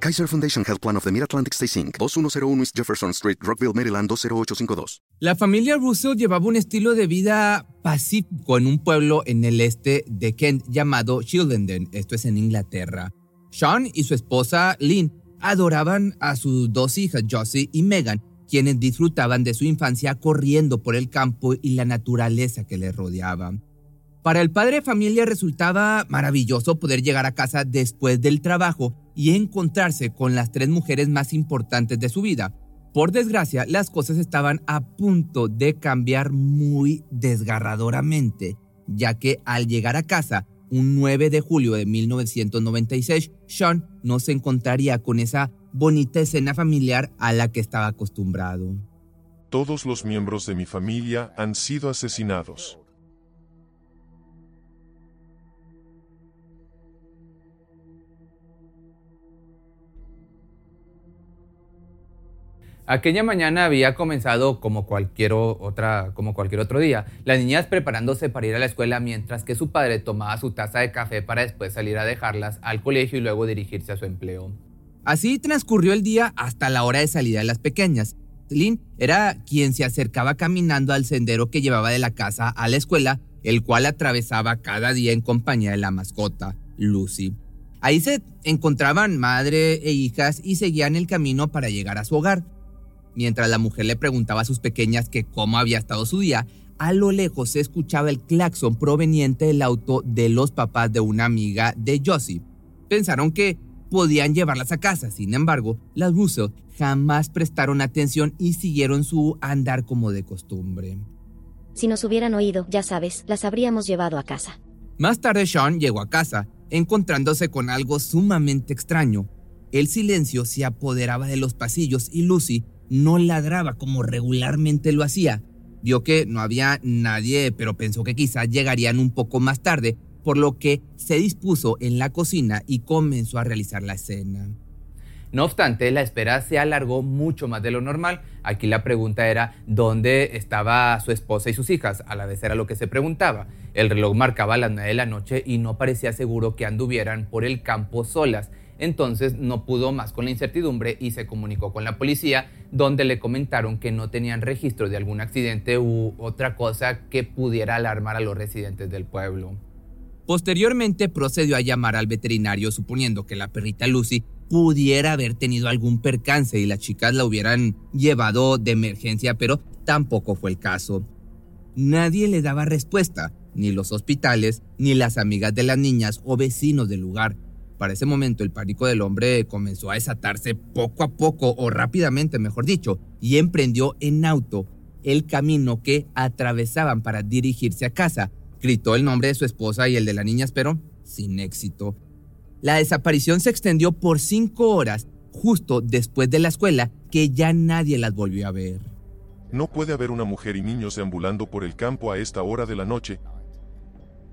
Kaiser Foundation Health Plan of the Mid-Atlantic Stay Inc., 2101 East Jefferson Street, Rockville, Maryland, 20852. La familia Russell llevaba un estilo de vida pacífico en un pueblo en el este de Kent llamado Childenden, esto es en Inglaterra. Sean y su esposa Lynn adoraban a sus dos hijas, Josie y Megan, quienes disfrutaban de su infancia corriendo por el campo y la naturaleza que les rodeaba. Para el padre de familia resultaba maravilloso poder llegar a casa después del trabajo y encontrarse con las tres mujeres más importantes de su vida. Por desgracia, las cosas estaban a punto de cambiar muy desgarradoramente, ya que al llegar a casa, un 9 de julio de 1996, Sean no se encontraría con esa bonita escena familiar a la que estaba acostumbrado. Todos los miembros de mi familia han sido asesinados. Aquella mañana había comenzado como cualquier, otra, como cualquier otro día, las niñas preparándose para ir a la escuela mientras que su padre tomaba su taza de café para después salir a dejarlas al colegio y luego dirigirse a su empleo. Así transcurrió el día hasta la hora de salida de las pequeñas. Lynn era quien se acercaba caminando al sendero que llevaba de la casa a la escuela, el cual atravesaba cada día en compañía de la mascota, Lucy. Ahí se encontraban madre e hijas y seguían el camino para llegar a su hogar. Mientras la mujer le preguntaba a sus pequeñas que cómo había estado su día, a lo lejos se escuchaba el claxon proveniente del auto de los papás de una amiga de Josie. Pensaron que podían llevarlas a casa, sin embargo, las Russell jamás prestaron atención y siguieron su andar como de costumbre. Si nos hubieran oído, ya sabes, las habríamos llevado a casa. Más tarde Sean llegó a casa, encontrándose con algo sumamente extraño. El silencio se apoderaba de los pasillos y Lucy no ladraba como regularmente lo hacía. Vio que no había nadie, pero pensó que quizás llegarían un poco más tarde, por lo que se dispuso en la cocina y comenzó a realizar la escena. No obstante, la espera se alargó mucho más de lo normal. Aquí la pregunta era dónde estaba su esposa y sus hijas. A la vez era lo que se preguntaba. El reloj marcaba las 9 de la noche y no parecía seguro que anduvieran por el campo solas. Entonces no pudo más con la incertidumbre y se comunicó con la policía, donde le comentaron que no tenían registro de algún accidente u otra cosa que pudiera alarmar a los residentes del pueblo. Posteriormente procedió a llamar al veterinario suponiendo que la perrita Lucy pudiera haber tenido algún percance y las chicas la hubieran llevado de emergencia, pero tampoco fue el caso. Nadie le daba respuesta, ni los hospitales, ni las amigas de las niñas o vecinos del lugar. Para ese momento el pánico del hombre comenzó a desatarse poco a poco o rápidamente, mejor dicho, y emprendió en auto el camino que atravesaban para dirigirse a casa. Gritó el nombre de su esposa y el de las niñas, pero sin éxito. La desaparición se extendió por cinco horas, justo después de la escuela, que ya nadie las volvió a ver. No puede haber una mujer y niños deambulando por el campo a esta hora de la noche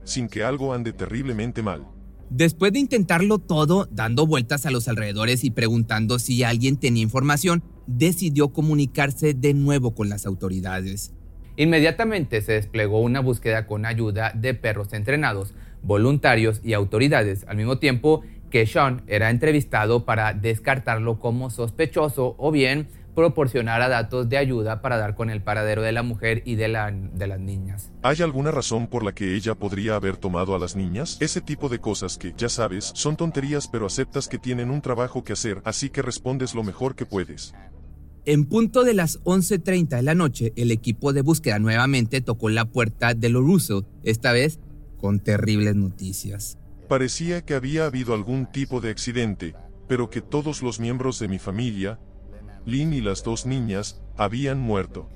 sin que algo ande terriblemente mal. Después de intentarlo todo, dando vueltas a los alrededores y preguntando si alguien tenía información, decidió comunicarse de nuevo con las autoridades. Inmediatamente se desplegó una búsqueda con ayuda de perros entrenados, voluntarios y autoridades, al mismo tiempo que Sean era entrevistado para descartarlo como sospechoso o bien proporcionara datos de ayuda para dar con el paradero de la mujer y de, la, de las niñas. ¿Hay alguna razón por la que ella podría haber tomado a las niñas? Ese tipo de cosas que, ya sabes, son tonterías pero aceptas que tienen un trabajo que hacer, así que respondes lo mejor que puedes. En punto de las 11.30 de la noche, el equipo de búsqueda nuevamente tocó la puerta de los Russell, esta vez con terribles noticias. Parecía que había habido algún tipo de accidente, pero que todos los miembros de mi familia, Lynn y las dos niñas habían muerto.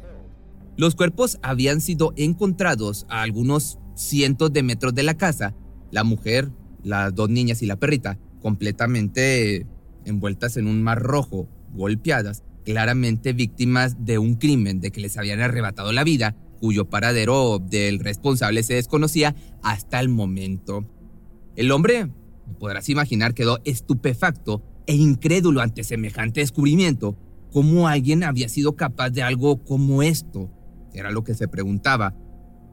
Los cuerpos habían sido encontrados a algunos cientos de metros de la casa. La mujer, las dos niñas y la perrita, completamente envueltas en un mar rojo, golpeadas. claramente víctimas de un crimen de que les habían arrebatado la vida, cuyo paradero del responsable se desconocía hasta el momento. El hombre, podrás imaginar, quedó estupefacto e incrédulo ante semejante descubrimiento. ¿Cómo alguien había sido capaz de algo como esto? Era lo que se preguntaba.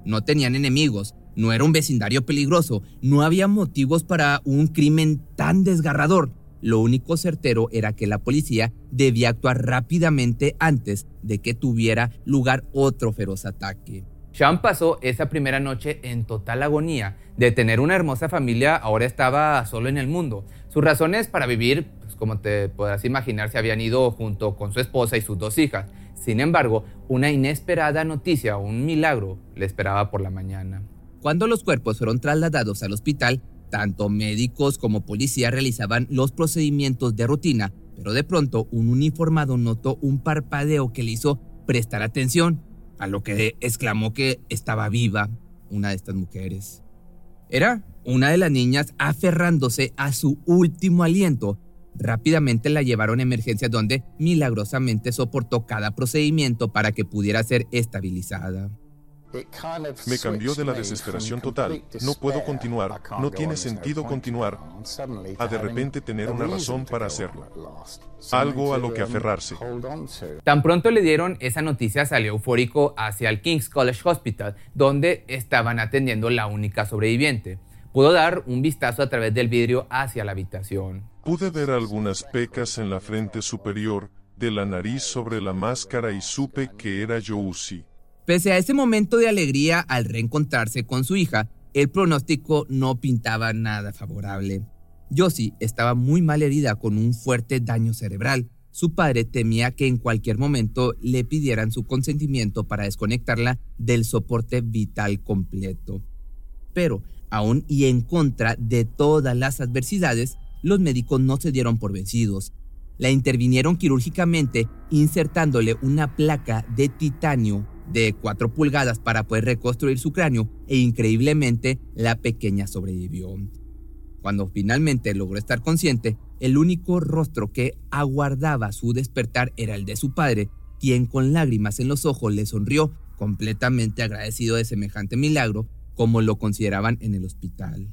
No tenían enemigos, no era un vecindario peligroso, no había motivos para un crimen tan desgarrador. Lo único certero era que la policía debía actuar rápidamente antes de que tuviera lugar otro feroz ataque. Sean pasó esa primera noche en total agonía. De tener una hermosa familia, ahora estaba solo en el mundo. Sus razones para vivir, como te podrás imaginar, se habían ido junto con su esposa y sus dos hijas. Sin embargo, una inesperada noticia, un milagro, le esperaba por la mañana. Cuando los cuerpos fueron trasladados al hospital, tanto médicos como policía realizaban los procedimientos de rutina, pero de pronto un uniformado notó un parpadeo que le hizo prestar atención, a lo que exclamó que estaba viva una de estas mujeres. Era una de las niñas aferrándose a su último aliento. Rápidamente la llevaron a emergencias donde milagrosamente soportó cada procedimiento para que pudiera ser estabilizada. Me cambió de la desesperación total. No puedo continuar, no tiene sentido continuar, a de repente tener una razón para hacerlo. Algo a lo que aferrarse. Tan pronto le dieron esa noticia, salió eufórico hacia el King's College Hospital, donde estaban atendiendo la única sobreviviente. Pudo dar un vistazo a través del vidrio hacia la habitación. Pude ver algunas pecas en la frente superior, de la nariz sobre la máscara y supe que era Josie. Pese a ese momento de alegría al reencontrarse con su hija, el pronóstico no pintaba nada favorable. Josie estaba muy mal herida con un fuerte daño cerebral. Su padre temía que en cualquier momento le pidieran su consentimiento para desconectarla del soporte vital completo. Pero, aún y en contra de todas las adversidades, los médicos no se dieron por vencidos. La intervinieron quirúrgicamente insertándole una placa de titanio de 4 pulgadas para poder reconstruir su cráneo e increíblemente la pequeña sobrevivió. Cuando finalmente logró estar consciente, el único rostro que aguardaba su despertar era el de su padre, quien con lágrimas en los ojos le sonrió, completamente agradecido de semejante milagro, como lo consideraban en el hospital.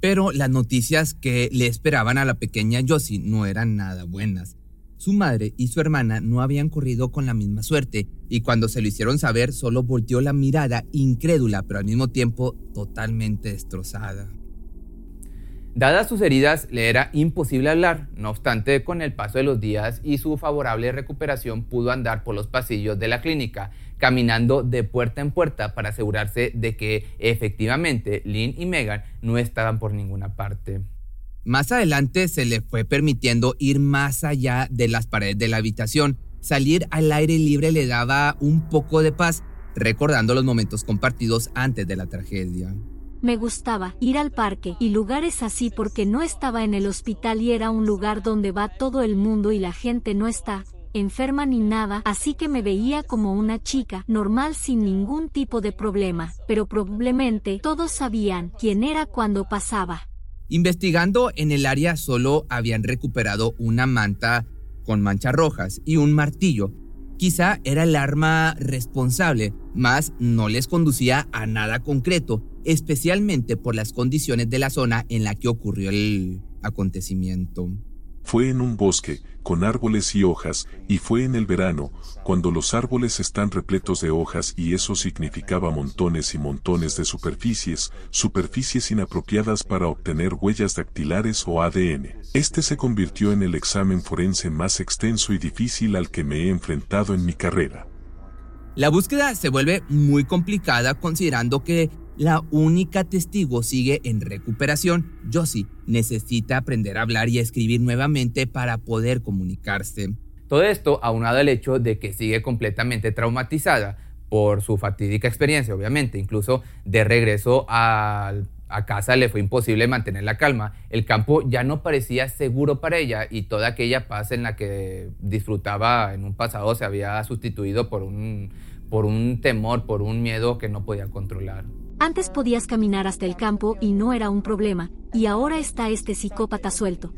Pero las noticias que le esperaban a la pequeña Josie no eran nada buenas. Su madre y su hermana no habían corrido con la misma suerte, y cuando se lo hicieron saber solo volteó la mirada incrédula, pero al mismo tiempo totalmente destrozada. Dadas sus heridas, le era imposible hablar, no obstante, con el paso de los días y su favorable recuperación pudo andar por los pasillos de la clínica, caminando de puerta en puerta para asegurarse de que efectivamente Lynn y Megan no estaban por ninguna parte. Más adelante se le fue permitiendo ir más allá de las paredes de la habitación. Salir al aire libre le daba un poco de paz, recordando los momentos compartidos antes de la tragedia. Me gustaba ir al parque y lugares así porque no estaba en el hospital y era un lugar donde va todo el mundo y la gente no está enferma ni nada, así que me veía como una chica normal sin ningún tipo de problema, pero probablemente todos sabían quién era cuando pasaba. Investigando en el área solo habían recuperado una manta con manchas rojas y un martillo. Quizá era el arma responsable, mas no les conducía a nada concreto, especialmente por las condiciones de la zona en la que ocurrió el acontecimiento. Fue en un bosque, con árboles y hojas, y fue en el verano, cuando los árboles están repletos de hojas y eso significaba montones y montones de superficies, superficies inapropiadas para obtener huellas dactilares o ADN. Este se convirtió en el examen forense más extenso y difícil al que me he enfrentado en mi carrera. La búsqueda se vuelve muy complicada considerando que la única testigo sigue en recuperación. Josie necesita aprender a hablar y a escribir nuevamente para poder comunicarse. Todo esto aunado al hecho de que sigue completamente traumatizada por su fatídica experiencia, obviamente. Incluso de regreso a, a casa le fue imposible mantener la calma. El campo ya no parecía seguro para ella y toda aquella paz en la que disfrutaba en un pasado se había sustituido por un, por un temor, por un miedo que no podía controlar. Antes podías caminar hasta el campo y no era un problema, y ahora está este psicópata suelto.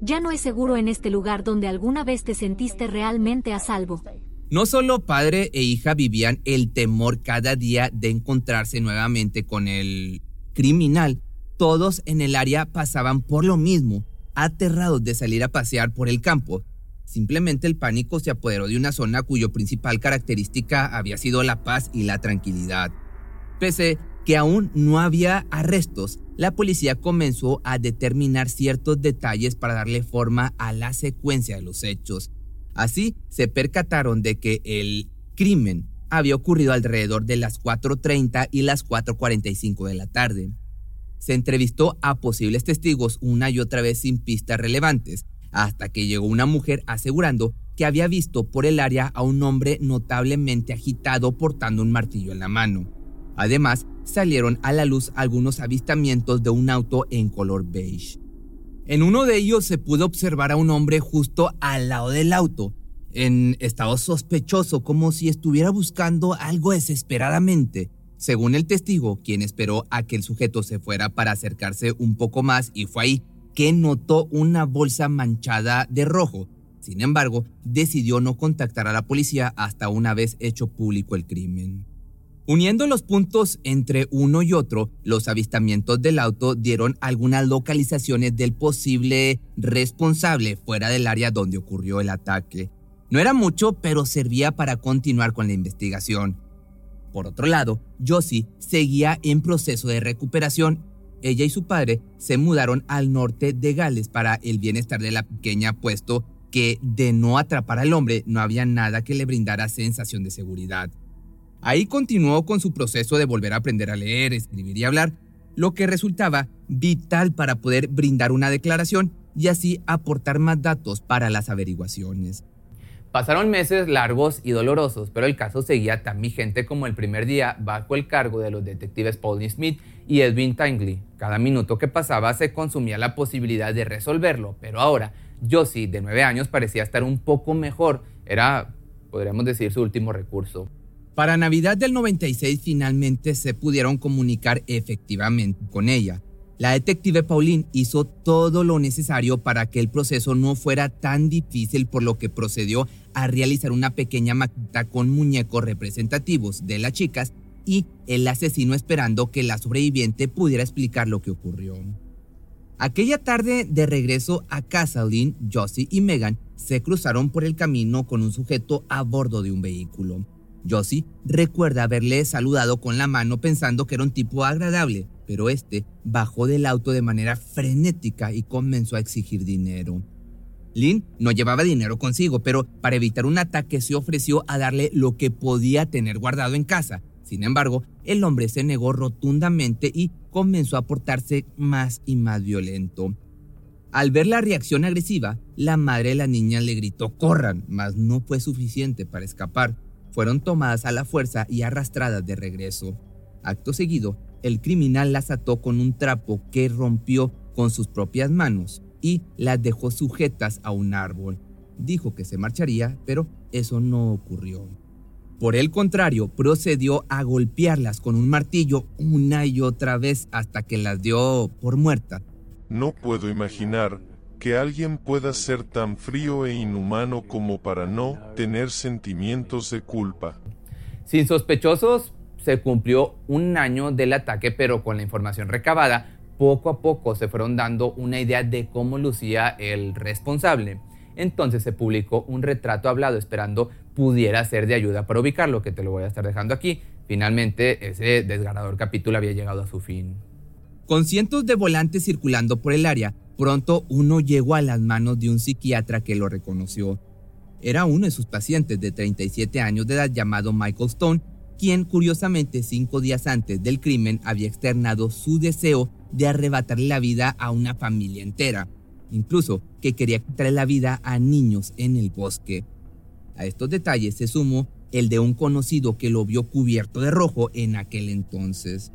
Ya no es seguro en este lugar donde alguna vez te sentiste realmente a salvo. No solo padre e hija vivían el temor cada día de encontrarse nuevamente con el criminal, todos en el área pasaban por lo mismo, aterrados de salir a pasear por el campo. Simplemente el pánico se apoderó de una zona cuyo principal característica había sido la paz y la tranquilidad. Pese que aún no había arrestos, la policía comenzó a determinar ciertos detalles para darle forma a la secuencia de los hechos. Así se percataron de que el crimen había ocurrido alrededor de las 4.30 y las 4.45 de la tarde. Se entrevistó a posibles testigos una y otra vez sin pistas relevantes, hasta que llegó una mujer asegurando que había visto por el área a un hombre notablemente agitado portando un martillo en la mano. Además, salieron a la luz algunos avistamientos de un auto en color beige. En uno de ellos se pudo observar a un hombre justo al lado del auto, en estado sospechoso, como si estuviera buscando algo desesperadamente. Según el testigo, quien esperó a que el sujeto se fuera para acercarse un poco más y fue ahí que notó una bolsa manchada de rojo. Sin embargo, decidió no contactar a la policía hasta una vez hecho público el crimen. Uniendo los puntos entre uno y otro, los avistamientos del auto dieron algunas localizaciones del posible responsable fuera del área donde ocurrió el ataque. No era mucho, pero servía para continuar con la investigación. Por otro lado, Josie seguía en proceso de recuperación. Ella y su padre se mudaron al norte de Gales para el bienestar de la pequeña, puesto que de no atrapar al hombre no había nada que le brindara sensación de seguridad. Ahí continuó con su proceso de volver a aprender a leer, escribir y hablar, lo que resultaba vital para poder brindar una declaración y así aportar más datos para las averiguaciones. Pasaron meses largos y dolorosos, pero el caso seguía tan vigente como el primer día bajo el cargo de los detectives Pauline Smith y Edwin Tingley. Cada minuto que pasaba se consumía la posibilidad de resolverlo, pero ahora Josie, de nueve años, parecía estar un poco mejor. Era, podríamos decir, su último recurso. Para Navidad del 96 finalmente se pudieron comunicar efectivamente con ella. La detective Pauline hizo todo lo necesario para que el proceso no fuera tan difícil por lo que procedió a realizar una pequeña maqueta con muñecos representativos de las chicas y el asesino esperando que la sobreviviente pudiera explicar lo que ocurrió. Aquella tarde de regreso a casa, Lynn, Josie y Megan se cruzaron por el camino con un sujeto a bordo de un vehículo. Josie recuerda haberle saludado con la mano pensando que era un tipo agradable, pero este bajó del auto de manera frenética y comenzó a exigir dinero. Lynn no llevaba dinero consigo, pero para evitar un ataque se ofreció a darle lo que podía tener guardado en casa. Sin embargo, el hombre se negó rotundamente y comenzó a portarse más y más violento. Al ver la reacción agresiva, la madre de la niña le gritó corran, mas no fue suficiente para escapar fueron tomadas a la fuerza y arrastradas de regreso. Acto seguido, el criminal las ató con un trapo que rompió con sus propias manos y las dejó sujetas a un árbol. Dijo que se marcharía, pero eso no ocurrió. Por el contrario, procedió a golpearlas con un martillo una y otra vez hasta que las dio por muertas. No puedo imaginar que alguien pueda ser tan frío e inhumano como para no tener sentimientos de culpa. Sin sospechosos, se cumplió un año del ataque, pero con la información recabada, poco a poco se fueron dando una idea de cómo lucía el responsable. Entonces se publicó un retrato hablado esperando pudiera ser de ayuda para ubicarlo, que te lo voy a estar dejando aquí. Finalmente, ese desgarrador capítulo había llegado a su fin. Con cientos de volantes circulando por el área, Pronto uno llegó a las manos de un psiquiatra que lo reconoció. Era uno de sus pacientes de 37 años de edad llamado Michael Stone, quien curiosamente cinco días antes del crimen había externado su deseo de arrebatarle la vida a una familia entera, incluso que quería quitarle la vida a niños en el bosque. A estos detalles se sumó el de un conocido que lo vio cubierto de rojo en aquel entonces.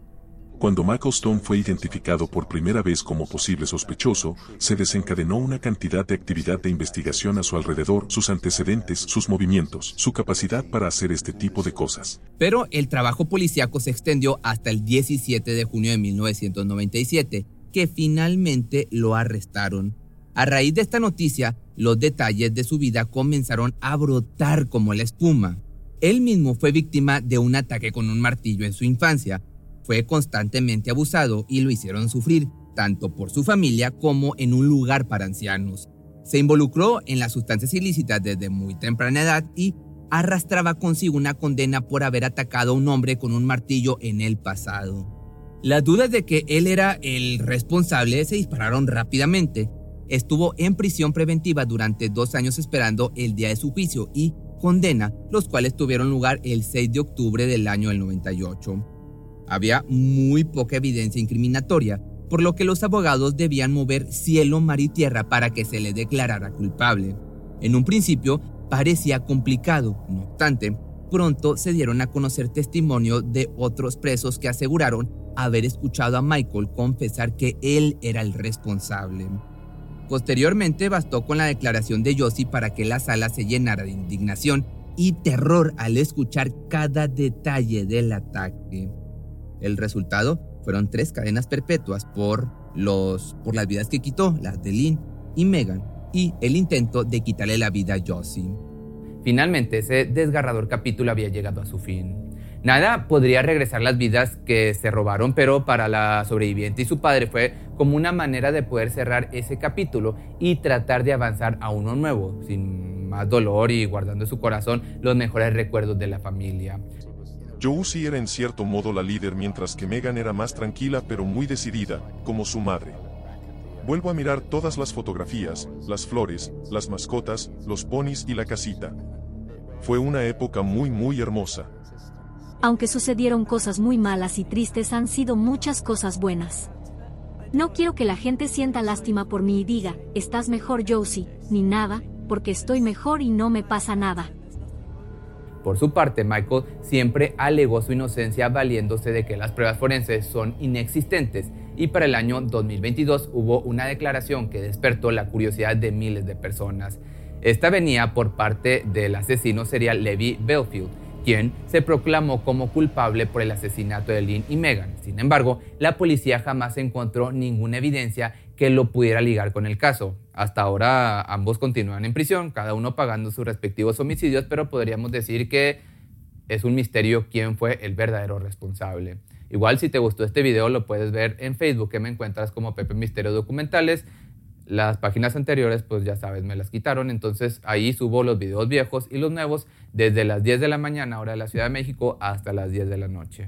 Cuando Michael Stone fue identificado por primera vez como posible sospechoso, se desencadenó una cantidad de actividad de investigación a su alrededor, sus antecedentes, sus movimientos, su capacidad para hacer este tipo de cosas. Pero el trabajo policíaco se extendió hasta el 17 de junio de 1997, que finalmente lo arrestaron. A raíz de esta noticia, los detalles de su vida comenzaron a brotar como la espuma. Él mismo fue víctima de un ataque con un martillo en su infancia. Fue constantemente abusado y lo hicieron sufrir, tanto por su familia como en un lugar para ancianos. Se involucró en las sustancias ilícitas desde muy temprana edad y arrastraba consigo una condena por haber atacado a un hombre con un martillo en el pasado. Las dudas de que él era el responsable se dispararon rápidamente. Estuvo en prisión preventiva durante dos años esperando el día de su juicio y condena, los cuales tuvieron lugar el 6 de octubre del año del 98. Había muy poca evidencia incriminatoria, por lo que los abogados debían mover cielo, mar y tierra para que se le declarara culpable. En un principio parecía complicado, no obstante, pronto se dieron a conocer testimonios de otros presos que aseguraron haber escuchado a Michael confesar que él era el responsable. Posteriormente bastó con la declaración de Josie para que la sala se llenara de indignación y terror al escuchar cada detalle del ataque. El resultado fueron tres cadenas perpetuas por, los, por las vidas que quitó, las de Lynn y Megan, y el intento de quitarle la vida a Josie. Finalmente, ese desgarrador capítulo había llegado a su fin. Nada podría regresar las vidas que se robaron, pero para la sobreviviente y su padre fue como una manera de poder cerrar ese capítulo y tratar de avanzar a uno nuevo, sin más dolor y guardando en su corazón los mejores recuerdos de la familia. Josie era en cierto modo la líder mientras que Megan era más tranquila pero muy decidida, como su madre. Vuelvo a mirar todas las fotografías, las flores, las mascotas, los ponis y la casita. Fue una época muy muy hermosa. Aunque sucedieron cosas muy malas y tristes, han sido muchas cosas buenas. No quiero que la gente sienta lástima por mí y diga, estás mejor Josie, ni nada, porque estoy mejor y no me pasa nada. Por su parte, Michael siempre alegó su inocencia valiéndose de que las pruebas forenses son inexistentes y para el año 2022 hubo una declaración que despertó la curiosidad de miles de personas. Esta venía por parte del asesino serial Levi Belfield, quien se proclamó como culpable por el asesinato de Lynn y Megan. Sin embargo, la policía jamás encontró ninguna evidencia que lo pudiera ligar con el caso. Hasta ahora ambos continúan en prisión, cada uno pagando sus respectivos homicidios, pero podríamos decir que es un misterio quién fue el verdadero responsable. Igual si te gustó este video lo puedes ver en Facebook que me encuentras como Pepe Misterio Documentales. Las páginas anteriores, pues ya sabes, me las quitaron, entonces ahí subo los videos viejos y los nuevos desde las 10 de la mañana, hora de la Ciudad de México, hasta las 10 de la noche.